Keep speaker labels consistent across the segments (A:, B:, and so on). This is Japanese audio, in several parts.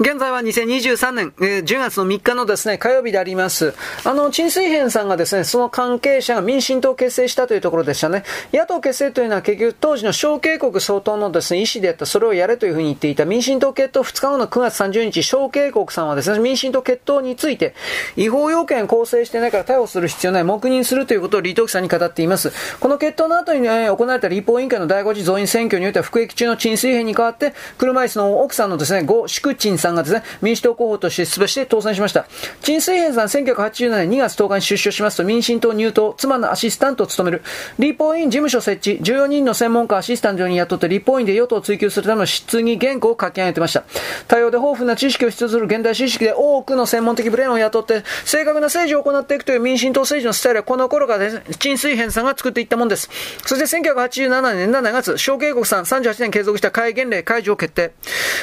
A: 現在は2023年、えー、10月の3日のですね、火曜日であります。あの、陳水扁さんがですね、その関係者が民進党を結成したというところでしたね。野党結成というのは結局当時の小警国総統のですね、意思であった、それをやれというふうに言っていた民進党決闘2日後の9月30日、小警国さんはですね、民進党決闘について、違法要件構成してないから逮捕する必要ない、黙認するということを李登輝さんに語っています。この決闘の後に、ね、行われた立法委員会の第5次増員選挙においては、服役中の陳水扁に代わって、車椅子の奥さんのですね、呉淑陳さんがですね、民主党候補として出馬して当選しました。陳水扁さん1987年2月10日に出所しますと民進党入党、妻のアシスタントを務める、立法院事務所設置、14人の専門家アシスタントに雇って立法院で与党を追及するための質疑原稿を書き上げてました。多様で豊富な知識を必要する現代知識で多くの専門的ブレーンを雇って、正確な政治を行っていくという民進党政治のスタイルはこの頃から、ね、陳水扁さんが作っていったもんです。そして1987年7月、小慶国さん38年継続した戒厳令解除を決定。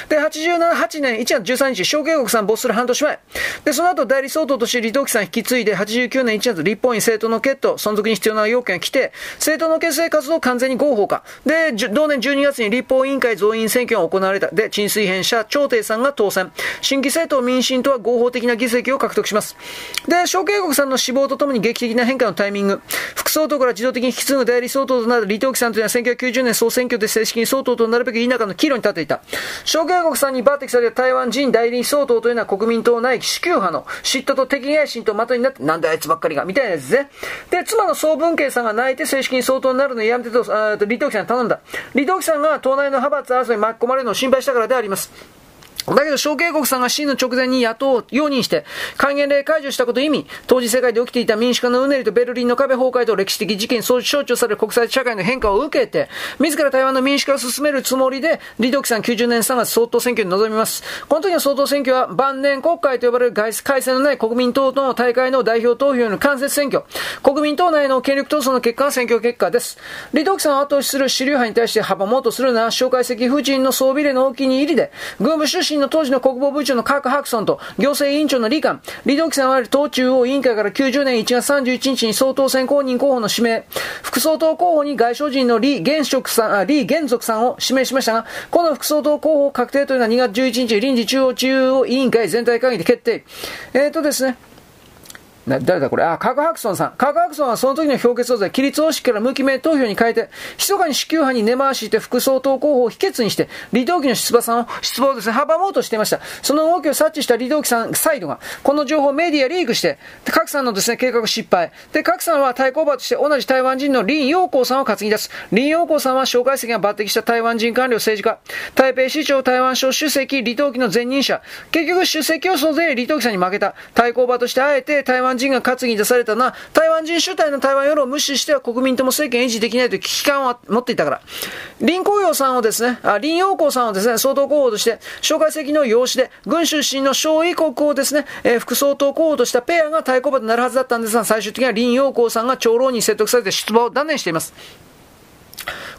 A: で、87年1月13日、小慶国さん没する半年前。で、その後代理総統として李登輝さん引き継いで、89年1月、立法院政党の決闘、存続に必要な要件が来て、政党の結成活動を完全に合法化。で、同年12月に立法委員会増員選挙が行われた。で、陳水扁者、朝廷さんが当選。新規政党民進党は合法的な議席を獲得します。で、小慶国さんの死亡とともに劇的な変化のタイミング。副総統から自動的に引き継ぐ代理総統となる李登輝さんというのは1990年総選挙で正式に総統となるべき田舎の岐路に立っていた。小慶国さんに抜擢された台湾人代理総統というのは国民党内支給派の嫉妬と敵外心と的になって、なんだあいつばっかりが、みたいなやつで。で、妻の総文慶さんが泣いて正式に総統になるのをやめてと、あと李登輝さんに頼んだ。李登輝さんが党内の派閥争いに巻き込まれるのを心配したからであります。だけど、小慶国さんが真の直前に野党を容認して、戒厳令解除したこと意味、当時世界で起きていた民主化のうねりとベルリンの壁崩壊と歴史的事件、そう象徴される国際社会の変化を受けて、自ら台湾の民主化を進めるつもりで、李登輝さん90年3月総統選挙に臨みます。この時の総統選挙は、晩年国会と呼ばれる外改正のない国民党との大会の代表投票の間接選挙。国民党内の権力闘争の結果が選挙結果です。李登輝さんを後押しする主流派に対して阻もうとするのは、蒋介石夫人の総備例のお気に入りで、軍部出身の当時の国防部長のカク・ハクソンと行政委員長の李官、李登輝さんは党中央委員会から90年1月31日に総統選公認候補の指名、副総統候補に外相人の李元職さん、あ李元族さんを指名しましたが、この副総統候補確定というのは2月11日臨時中央中央委員会全体会議で決定。えっ、ー、とですね、な、誰だこれ？あ、カグハクソンさん。カグハクソンはその時の評決を規律方式から無記名投票に変えて、密かに支給派に根回しして副総統候補を否決にして、李登輝の出馬さんを、出馬をですね、阻もうとしていました。その動きを察知した李登輝さんサイドが、この情報をメディアリークして、カクさんのですね、計画失敗。で、カクさんは対抗馬として同じ台湾人の林陽光さんを担ぎ出す。林陽光さんは蒋介石が抜擢した台湾人官僚政治家。台北市長台湾省主席李登輝の前任者。結局出席を総勢李登輝さんに負けた。対抗馬としてあえて台湾湾人が担ぎ出されたのは、台湾人主体の台湾世論を無視しては国民とも政権維持できないという危機感を持っていたから。林光陽さんをですね、あ林陽光さんをですね、総統候補として、蒋介石の養子で、軍出身の小異国をですね、えー、副総統候補としたペアが対抗馬となるはずだったんですが、最終的には林陽光さんが長老に説得されて出馬を断念しています。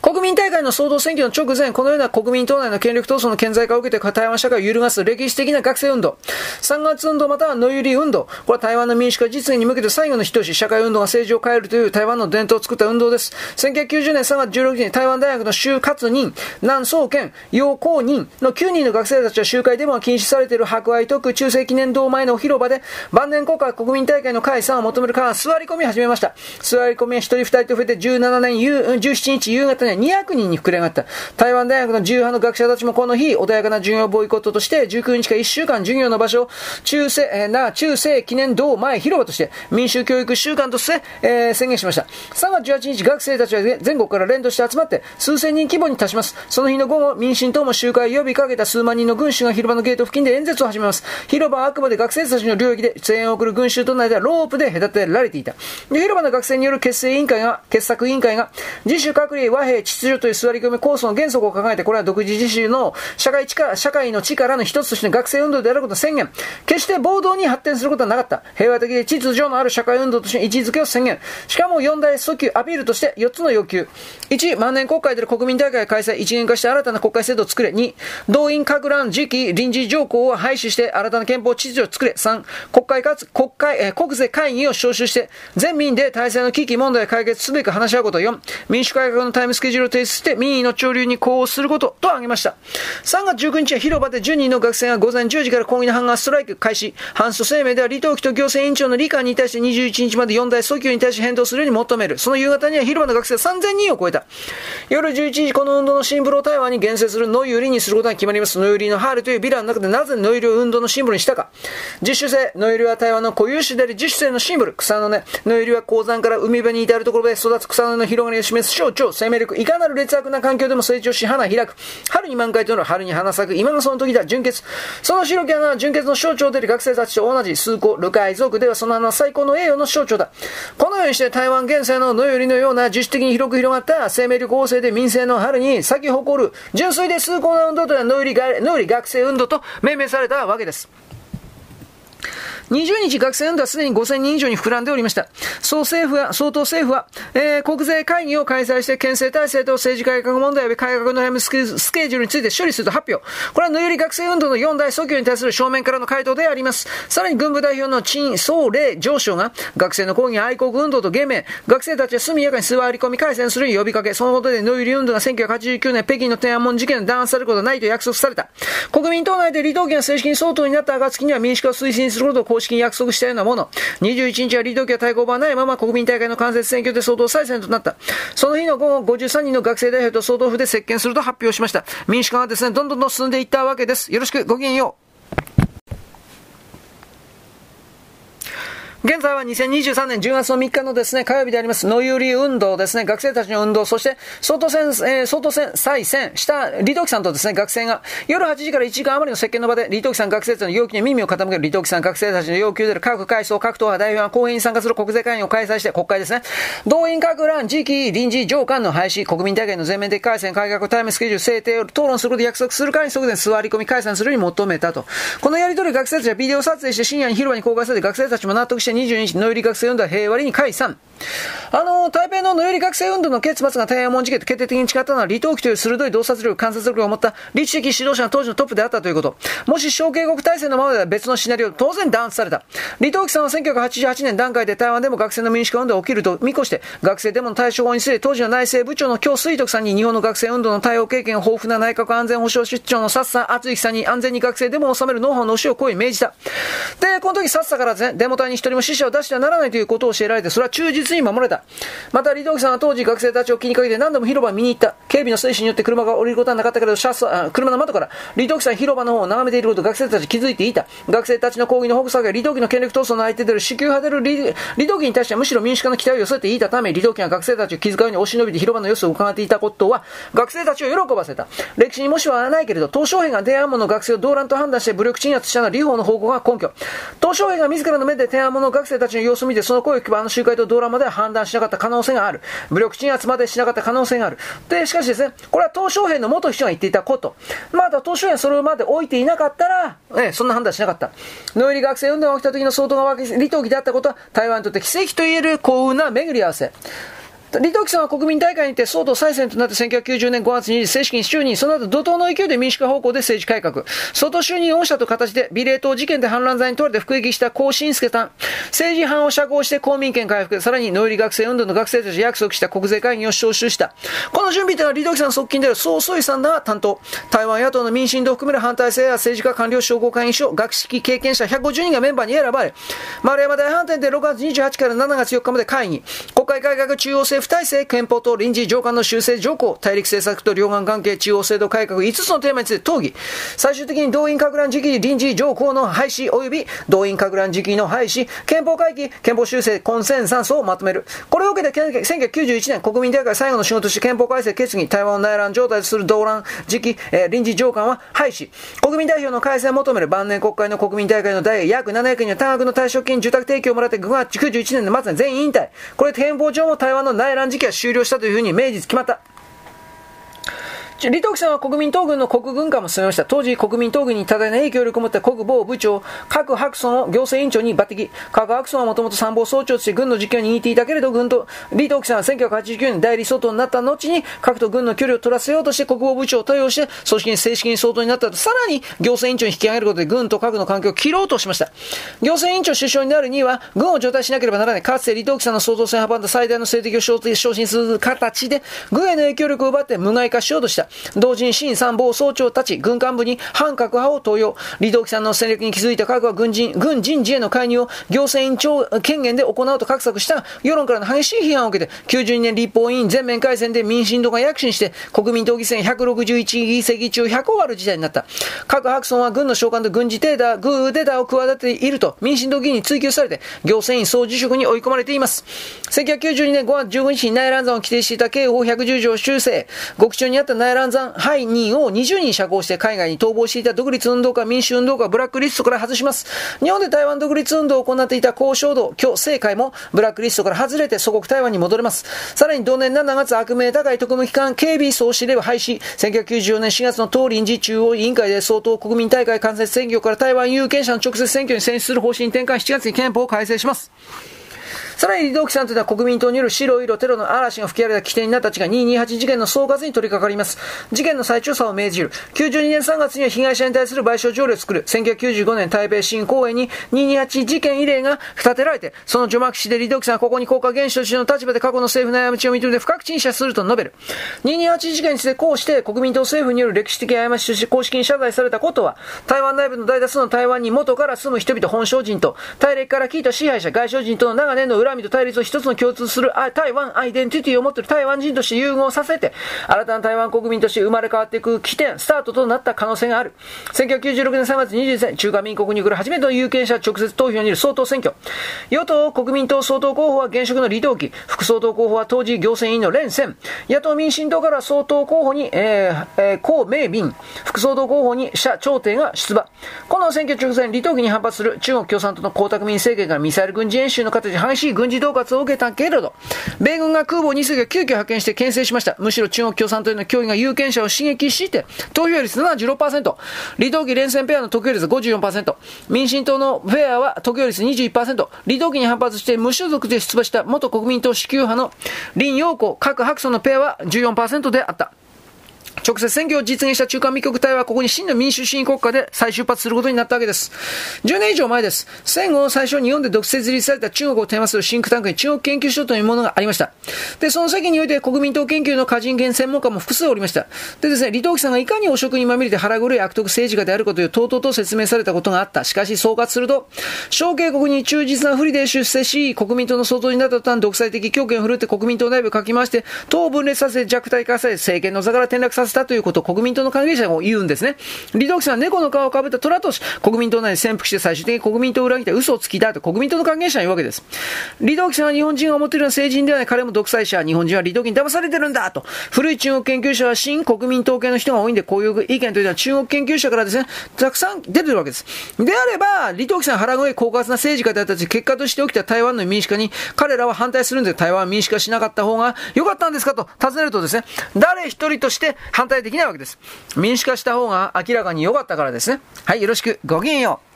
A: 国民大会の総統選挙の直前、このような国民党内の権力闘争の顕在化を受けて台湾社会を揺るがす歴史的な学生運動、3月運動または野ゆり運動、これは台湾の民主化実現に向けて最後の一押し、社会運動が政治を変えるという台湾の伝統を作った運動です。1990年3月16日に台湾大学の州活人、南総研、楊公人の9人の学生たちは集会デモが禁止されている博愛特中世記念堂前の広場で晩年国家国民大会の解散を求めるから座り込み始めました。座り込みは1人2人と増えて17年17日夕方に200人に膨れ上がった。台湾大学の自由派の学者たちもこの日、穏やかな授業ボイコットとして、19日から1週間授業の場所を中世、えー、な、中世記念堂前広場として、民主教育週間として、えー、宣言しました。3月18日、学生たちは全国から連動して集まって、数千人規模に達します。その日の午後、民進党も集会を呼びかけた数万人の群衆が広場のゲート付近で演説を始めます。広場はあくまで学生たちの領域で、声援を送る群衆との間ロープで隔てられていた。で広場の学生による結成委員会が、傑作委員会が、自主隔離和平秩序という座り込み構想の原則を考えて、これは独自自主の社会力、社会の力の一つとして学生運動であることを宣言。決して暴動に発展することはなかった。平和的で秩序のある社会運動として位置づけを宣言。しかも4大訴求、アピールとして4つの要求。1、万年国会での国民大会開催、一元化して新たな国会制度を作れ。2、動員拡乱時期臨時条項を廃止して新たな憲法秩序を作れ。3、国会かつ国会、えー、国税会議を招集して、全民で体制の危機問題を解決すべく話し合うこと。4、民主改革のタイムスケケジュールを提出して民意の潮流に呼応することと挙げました。3月19日は広場で10人の学生が午前10時から抗議のハンガーストライク開始。反訴声明では李登輝と行政委員長の理官に対して21日まで4大訴求に対し返答するように求める。その夕方には広場の学生3000人を超えた。夜11時、この運動のシンボルを台湾に厳選するノイユリにすることが決まります。ノイユリのハールというビラの中でなぜノイユリを運動のシンボルにしたか。自主性、ノイユリは台湾の固有種であり自主性のシンボル。草の根、ノイユリは鉱山から海辺に至るところで育つ草の根の広がりを示す象徴、生命力、いかなる劣悪な環境でも成長し、花開く。春に満開となる春に花咲く。今がその時だ、純潔。その白き花は純潔の象徴であり学生たちと同じ数個、ルカイ族ではその花は最高の栄誉の象徴だ。このようにして台湾現世の野よりのような自主的に広く広がった生命力旺盛で民生の春に咲き誇る純粋で崇高な運動というのは野より学生運動と命名されたわけです。20日学生運動はすでに5000人以上に膨らんでおりました。総政府は、総統政府は、えー、国税会議を開催して県政体制と政治改革問題及び改革の悩むスケジュールについて処理すると発表。これは野より学生運動の4大訴求に対する正面からの回答であります。さらに軍部代表の陳総霊上昇が、学生の抗議愛国運動と芸名、学生たちは速やかに座り込み改戦するよう呼びかけ、そのことで野より運動が1989年北京の天安門事件で弾圧されることはないと約束された。国民党内で李登輝が正式に総統になった暁には民主化を推進することを公式に約束したようなもの。21日は李登輝は対抗場ないまま国民大会の間接選挙で総統再選となった。その日の午後53人の学生代表と総統府で接見すると発表しました。民主化はですね、どんどんどん進んでいったわけです。よろしく、ごきげんよう。現在は2023年10月の3日のですね、火曜日であります、野ゆり運動ですね、学生たちの運動、そして総統選、えー、総統選再選した李登輝さんとですね、学生が夜8時から1時間余りの接見の場で、李登輝さん学生たちの要求に耳を傾ける李登輝さん学生たちの要求である各階層、各党派代表が公演に参加する国税会議を開催して、国会ですね、動員各欄、次期臨時上官の廃止、国民大会の全面的改選、改革、タイムスケジュール、制定を討論することで約束するからに即で座り込み解散するように求めたと。このやり取り学生たちはビデオ撮影して深夜に広場に公開されて学生たちも納得して22日、野ゆり学生運動は平和に解散。あの、台の野寄り学生運動の結末が天安門事件と決定的に違ったのは、李登輝という鋭い洞察力、観察力を持った理知的指導者の当時のトップであったということ。もし小警国体制のままでは別のシナリオ、当然弾圧された。李登輝さんは1988年段階で台湾でも学生の民主化運動が起きると見越して、学生デモの対処法に据え、当時の内政部長の京水徳さんに日本の学生運動の対応経験豊富な内閣安全保障出張のさっさ厚之さんに安全に学生デモを収めるノウハウの教えをこう命じた。で、この時さっさからですね、デモ隊に一人も死者を出してはならないということを教えられて、それは忠実に守れた。また、李登輝さんは当時学生たちを気にかけて何度も広場に見に行った。警備の制止によって車が降りることはなかったけど、車車の窓から李登輝さん広場の方を眺めていることを学生たち気づいていた。学生たちの抗議の北作が李登輝の権力闘争の相手である支給派である李登輝に対してはむしろ民主化の期待を寄せていたため、李登輝が学生たちを気遣うように押し伸びて広場の様子を伺っていたことは、学生たちを喜ばせた。歴史にもしはないけれど、鄧小平が天安門の学生を動乱と判断して武力鎮圧したのは李法の方向が根拠。鄧小平が自らの目で天安門の学生たちの様子を見て、その声を聞けばあの集会と動乱までは判断しなかった可能性がある。武力鎮圧までしなかった可能性がある。で、しかしですね、これは鄧小平の元秘書が言っていたこと。まだ鄧小平それまで置いていなかったら、え、そんな判断しなかった。野入学生運動が起きた時の相当が李登輝であったことは、台湾にとって奇跡と言える幸運な巡り合わせ。李登輝さんは国民大会にて総統再選となって1990年5月に正式に就任、その後怒涛の勢いで民主化方向で政治改革。総統就任をしたと形で、美麗島事件で反乱罪に問われて服役した高新助さん。政治犯を釈放して公民権回復、さらにノイリ学生運動の学生たち約束した国税会議を招集した。この準備というのは李登輝さん側近である総総理さんが担当。台湾野党の民進党を含める反体制や政治家官僚商工会議所、学識経験者150人がメンバーに選ばれ、丸山大反転で6月28から7月4日まで会議。国会改革中央政府体制、憲法と臨時上官の修正条項、大陸政策と両岸関係、中央制度改革5つのテーマについて討議。最終的に動員拡乱時期臨時条項の廃止及び動員拡乱時期の廃止、憲法会議、憲法修正、コンセンサスをまとめる。これを受けて1991年国民大会最後の仕事として憲法改正決議、台湾を内乱状態とする動乱時期、えー、臨時上官は廃止。国民代表の改正を求める晩年国会の国民大会の代約700人は多額の退職金、住宅提供をもらって5月91年の末に全員引退。これ憲法上も台湾の内乱時期は終了したというふうに明日決まった。李登輝さんは国民党軍の国軍化も進めました。当時国民党軍に多大な影響力を持った国防部長、各白村を行政委員長に抜擢。各白村はもともと参謀総長として軍の実況に似ていたけれど、軍と、李登輝さんは1989年代理総統になった後に、各と軍の距離を取らせようとして国防部長を登用して、組織に正式に総統になったと、さらに行政委員長に引き上げることで軍と核の関係を切ろうとしました。行政委員長首相になるには、軍を除隊しなければならない。かつて李登輝さんの総統選派んだ最大の政敵を昇進する形で、軍への影響力を奪って無害化しようとした。同時に新参謀総長たち、軍幹部に反核派を登用。李登輝さんの戦略に気づいた核は軍人、軍人事への介入を行政委員長権限で行うと画策した世論からの激しい批判を受けて、92年立法委員全面改選で民進党が躍進して、国民党議選161議席中100を割る事態になった。各白村は軍の召喚と軍事データ、グーデーを企てていると民進党議員に追及されて、行政院総辞職に追い込まれています。1992年5月15日に内乱山を規定していた刑法110条修正、極中にあった内乱山犯人を20人釈放して海外に逃亡していた独立運動家、民主運動家、ブラックリストから外します。日本で台湾独立運動を行っていた交渉道、今日政界もブラックリストから外れて祖国台湾に戻れます。さらに同年7月悪名高い特務機関警備総司令部廃止、1994年4月の党臨時中央委員会で総統国民大会間接選挙から台湾有権者の直接選挙に選出する方針転換7月に憲法を改正します。さらに李登輝さんというのは国民党による白色テロの嵐が吹き荒れた起点になった地が228事件の総括に取り掛かります。事件の再調査を命じる。92年3月には被害者に対する賠償条例を作る。1995年台北新公園に228事件異例が立てられて、その除幕式で李登輝さんはここに国家元首としての立場で過去の政府の過ちを認めて深く陳謝すると述べる。228事件についてこうして国民党政府による歴史的過ちとして公式に謝罪されたことは、台湾内部の大多数の台湾に元から住む人々本省人と、大陸から聞いた支配者外省人との長年の恨みと対立を一つの共通する台湾アイデンティティを持っている台湾人として融合させて、新たな台湾国民として生まれ変わっていく起点、スタートとなった可能性がある。1996年3月21日、中華民国に来る初めての有権者直接投票による総統選挙。与党国民党総統候補は現職の李登輝、副総統候補は当時行政委員の連戦、野党民進党から総統候補に、えーえー、江明敏、副総統候補に謝長廷が出馬。この選挙直前、李登輝に反発する中国共産党の江沢民政権がミサイル軍事演習の形で激しい軍事恫喝を受けたけれど、米軍が空母2隻を急遽派遣して牽制しました。むしろ中国共産党への脅威が有権者を刺激して、投票率76%、李登輝連戦ペアの得票率54%、民進党のフェアは得票率21%、李登輝に反発して無所属で出馬した元国民党支給派の林陽子、各白村のペアは14%であった。直接選挙を実現した中華民国隊はここに真の民主主義国家で再出発することになったわけです。10年以上前です。戦後最初日本で独設立された中国をテーマするシンクタンクに中国研究所というものがありました。で、その席において国民党研究の歌人兼専門家も複数おりました。でですね、李登輝さんがいかに汚職にまみれて腹黒い悪徳政治家であることをとうとうと説明されたことがあった。しかし総括すると、小警国に忠実な不利で出世し、国民党の総統になった途端独裁的強権を振るって国民党内部をかき回して、党を分裂させ弱体化させ、政権の座から転落させたということを国民党の関係者も言うんですね。李登輝さんは猫の皮をかぶった虎とし、国民党内に潜伏して最終的に国民党を裏切って嘘をつきだと国民党の関係者は言うわけです。李登輝さんは日本人が思っているような政治人ではない彼も独裁者、日本人は李登輝に騙されてるんだと。古い中国研究者は新国民党系の人が多いんで、こういう意見というのは中国研究者からですね、たくさん出てるわけです。であれば、李登輝さん腹黒い狡猾な政治家であったし、結果として起きた台湾の民主化に彼らは反対するんで、台湾民主化しなかった方が良かったんですかと尋ねるとですね、誰一人として反対できないわけです。民主化した方が明らかに良かったからですね。はい、よろしく。ごきげんよう。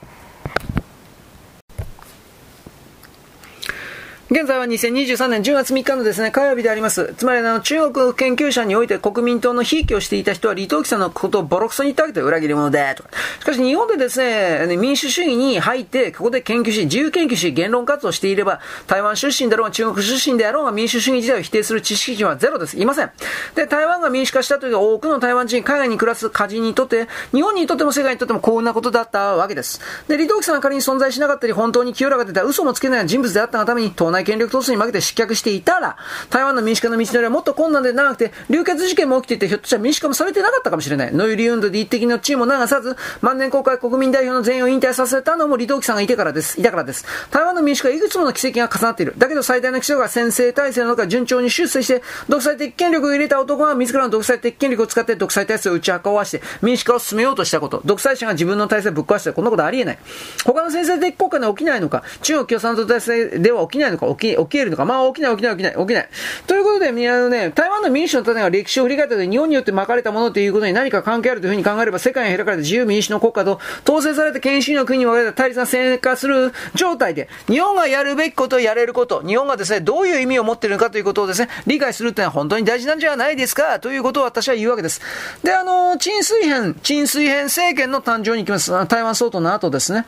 A: 現在は2023年10月3日のですね、火曜日であります。つまりあの、中国研究者において国民党のひいきをしていた人は、李登輝さんのことをボロクソに言ったわけで裏切り者だと。しかし日本でですね、民主主義に入って、ここで研究し、自由研究し、言論活動していれば、台湾出身だろうが中国出身であろうが民主主義自体を否定する知識人はゼロです。いません。で、台湾が民主化したという多くの台湾人、海外に暮らす家人にとって、日本にとっても世界にとっても幸運なことだったわけです。で、李登輝さんが仮に存在しなかったり、本当に清らかでた嘘もつけない人物であったがために、党内権力闘争に負けて失脚していたら、台湾の民主化の道のりはもっと困難で長くて、流血事件も起きていて、ひょっとしたら民主化もされてなかったかもしれない。ノイリ運動で一滴の地位も流さず、万年公開国民代表の全員を引退させたのも李登輝さんがいてからです。いたからです。台湾の民主化はいくつもの奇跡が重なっている。だけど最大の基礎が先制体制の中順調に出世して、独裁的権力を入れた男が自らの独裁的権力を使って独裁体制を打ち壊して、民主化を進めようとしたこと。独裁者が自分の体制をぶっ壊して、こんなことありえない。他の先制的国家で起きないのか、中国共産党体制では起きないのか、起き、起き得るのか。まあ、起きない、起きない、起きない、起きない。ということで、あのね、台湾の民主の種が歴史を振り返ったと日本によって巻かれたものということに何か関係あるというふうに考えれば、世界に開かれた自由民主の国家と、統制された権威の国に分かれた対立が戦化する状態で、日本がやるべきこと、やれること、日本がですね、どういう意味を持っているのかということをですね、理解するというのは本当に大事なんじゃないですか、ということを私は言うわけです。で、あの、陳水扁、陳水扁政権の誕生に行きます。台湾総統の後ですね。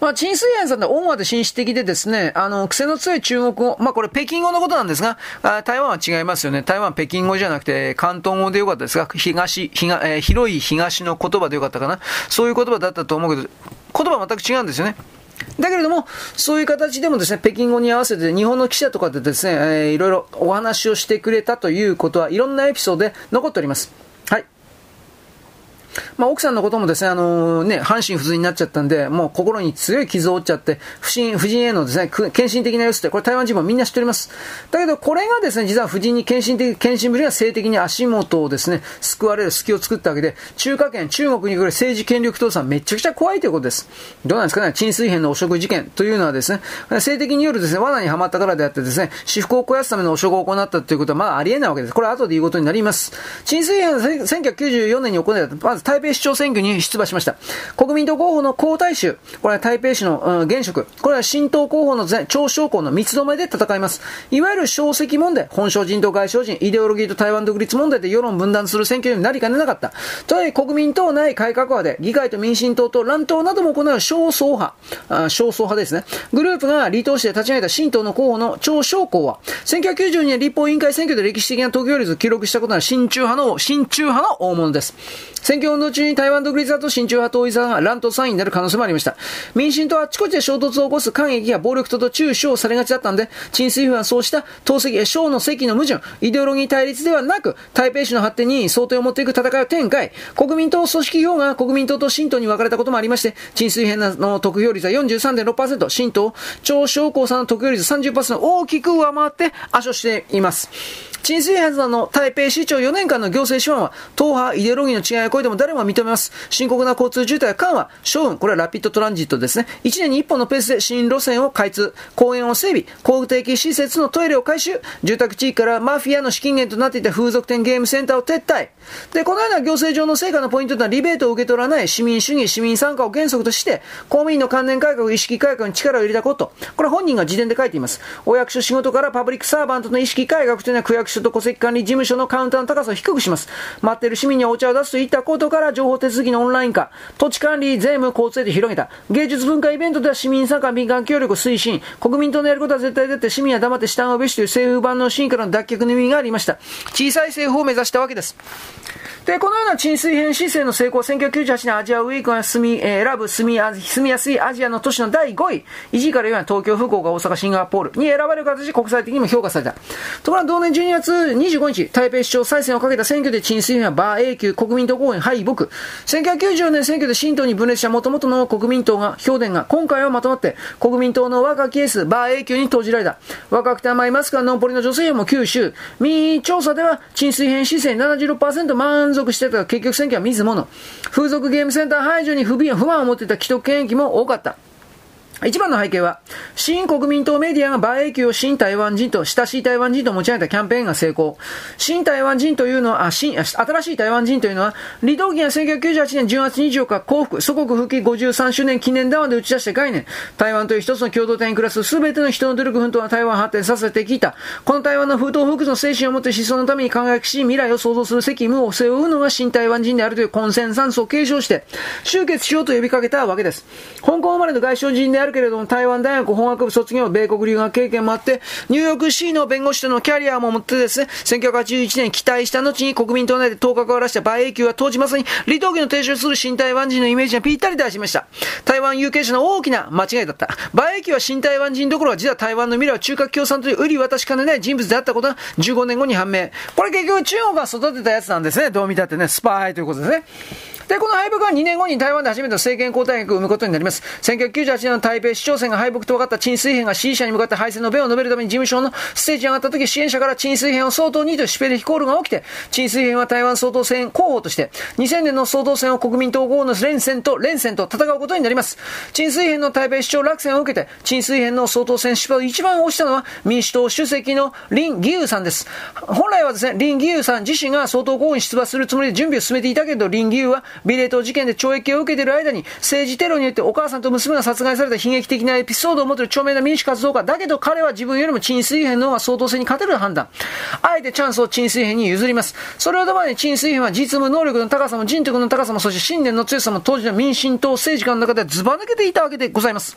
A: まあ、陳水扁さんって温和で紳士的でですね、あの、癖の強い中国語、まあこれ北京語のことなんですが、あ台湾は違いますよね。台湾は北京語じゃなくて、広東語でよかったですが、東、東えー、広い東の言葉でよかったかな。そういう言葉だったと思うけど、言葉は全く違うんですよね。だけれども、そういう形でもですね、北京語に合わせて日本の記者とかでですね、えー、いろいろお話をしてくれたということは、いろんなエピソードで残っております。まあ、奥さんのこともですね、あのー、ね、半身不随になっちゃったんで、もう心に強い傷を負っちゃって、不信、夫人へのですね、献身的な様子って、これ台湾人もみんな知っております。だけど、これがですね、実は夫人に献身的、献身ぶりが性的に足元をですね、救われる隙を作ったわけで、中華圏、中国に来る政治権力倒産めちゃくちゃ怖いということです。どうなんですかね、陳水扁の汚職事件というのはですね、性的によるですね、罠にはまったからであってですね、私服を肥やすための汚職を行ったということは、まあ、ありえないわけです。これは後で言うことになります。陳水扁は1994年に行われた、まず台北市長選挙に出馬しました。国民党候補の皇太子、これは台北市の、うん、現職、これは新党候補の超将校の三つどめで戦います。いわゆる小石問題、本省人と外省人、イデオロギーと台湾独立問題で世論分断する選挙になりかねなかった。とはいえ国民党内改革派で、議会と民進党と乱党なども行う少数派、あ少数派ですね。グループが離党して立ち上げた新党の候補の超将校は、1992年立法委員会選挙で歴史的な投票率を記録したことのある親中派の、親中派の大物です。選挙運動中に台湾独立派と親中派統一派が乱闘3位になる可能性もありました。民進党はあちこちで衝突を起こす間撃や暴力とと中小されがちだったんで、陳水府はそうした党籍、小の席の矛盾、イデオロギー対立ではなく、台北市の発展に想定を持っていく戦いを展開、国民党組織票が国民党と新党に分かれたこともありまして、陳水扁の得票率は43.6%、新党、張小光さんの得票率30%大きく上回って圧勝しています。陳水扁さんの台北市長4年間の行政手腕は、党派、イデオロギーの違いを超えても誰もが認めます。深刻な交通渋滞緩和、小運、これはラピッドトランジットですね。1年に1本のペースで新路線を開通、公園を整備、公的施設のトイレを改修、住宅地域からマフィアの資金源となっていた風俗店ゲームセンターを撤退。で、このような行政上の成果のポイントとはリベートを受け取らない市民主義、市民参加を原則として、公務員の関連改革、意識改革に力を入れたこと。これ本人が自伝で書いています。お役所仕事からパブリックサーバントの意識改革というのは区役所と戸籍管理事務所のカウンターの高さを低くします。待っている市民にお茶を出すといったことから情報手続きのオンライン化、土地管理、税務、交通へと広げた。芸術文化イベントでは市民参加、民間協力を推進。国民党のやることは絶対だって市民は黙って従うべしという政府版の真からの脱却の意味がありました。小さい政府を目指したわけです。で、このような沈水編姿勢の成功、1998年アジアウィークが住み、えー、選ぶ住み住みやすいアジアの都市の第5位、1位から4位は東京、福岡、大阪、シンガポールに選ばれる形で国際的にも評価された。ところが同年12月25日、台北市長再選をかけた選挙で沈水編はバー永久国民党公園敗北。1994年選挙で新党に分裂した元々の国民党が、評伝が今回はまとまって国民党の若きエース、バー永久に投じられた。若くて甘いマスクはノンポリの女性も九州。民意調査では沈水編姿勢76%満続してた結局選挙は水物。風俗ゲームセンター排除に不不満を持っていた既得権益も多かった。一番の背景は、新国民党メディアが馬英九を新台湾人と、親しい台湾人と持ち上げたキャンペーンが成功。新台湾人というのは、あ新新しい台湾人というのは、李道義が1998年10月24日、幸福、祖国復帰53周年記念談話で打ち出した概念。台湾という一つの共同体に暮らす全ての人の努力奮闘は台湾を発展させてきた。この台湾の風闘福の精神を持って思想のために輝きし、未来を創造する責務を背負うのが新台湾人であるというコンセンサンスを継承して、集結しようと呼びかけたわけです。香港生まれの外省人であるけれども、台湾大学法学部卒業、米国留学経験もあって、ニューヨーク市の弁護士とのキャリアも持ってですね、1981年期待した後に国民党内で頭角を現した馬英九は当時まさに李登輝の提唱する新台湾人のイメージがぴったり出しました。台湾有権者の大きな間違いだった。馬英九は新台湾人どころか実は台湾の未来は中核共産という売り渡しかねない人物であったことが15年後に判明。これ結局中国が育てたやつなんですね。どう見たってね、スパイということですね。で、この敗北は2年後に台湾で初めての政権交代役を生むことになります。1998年の台北市長選が敗北と分かった陳水扁が支持者に向かって敗戦の弁を述べるために事務所のステージに上がった時、支援者から陳水扁を相当にとシペレヒコールが起きて、陳水扁は台湾総統選候補として、2000年の総統選を国民党合の連戦と連戦と戦うことになります。陳水扁の台北市長落選を受けて、陳水扁の総統選出馬を一番推したのは民主党主席の林義勇さんです。本来はですね、林義勇さん自身が総統候補に出馬するつもりで準備を進めていたけど、林義勇はビレート事件で懲役を受けている間に政治テロによってお母さんと娘が殺害された悲劇的なエピソードを持っている著名な民主活動家。だけど彼は自分よりも陳水編の方が相当性に勝てる判断。あえてチャンスを陳水編に譲ります。それほど前に陳水編は実務能力の高さも人徳の高さも、そして信念の強さも当時の民進党政治家の中でずば抜けていたわけでございます。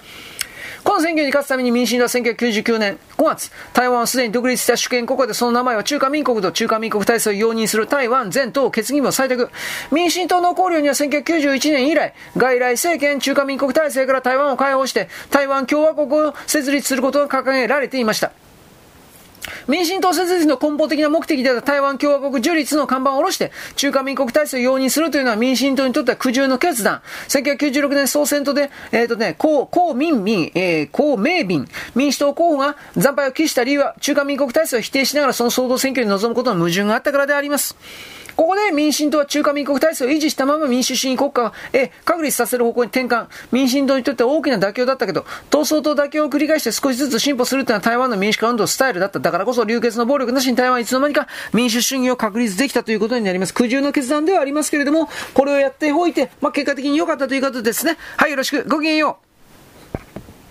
A: この選挙に勝つために民進党は1999年5月、台湾はすでに独立した主権国家でその名前は中華民国と中華民国体制を容認する台湾全党決議も採択。民進党の考慮には1991年以来、外来政権中華民国体制から台湾を解放して、台湾共和国を設立することが掲げられていました。民進党設立の根本的な目的であった台湾共和国樹立の看板を下ろして、中華民国体制を容認するというのは民進党にとっては苦渋の決断。1996年総選挙で、えっ、ー、とね、公、公民民、えー、公明民、民主党候補が惨敗を期した理由は、中華民国体制を否定しながらその総統選挙に臨むことの矛盾があったからであります。ここで民進党は中華民国体制を維持したまま民主主義国家へ確立させる方向に転換。民進党にとっては大きな妥協だったけど、闘争と妥協を繰り返して少しずつ進歩するというのは台湾の民主化運動スタイルだった。だからこそ流血の暴力なしに台湾いつの間にか民主主義を確立できたということになります。苦渋の決断ではありますけれども、これをやっておいて、まあ、結果的に良かったということですね。はい、よろしく。ごきげんよう。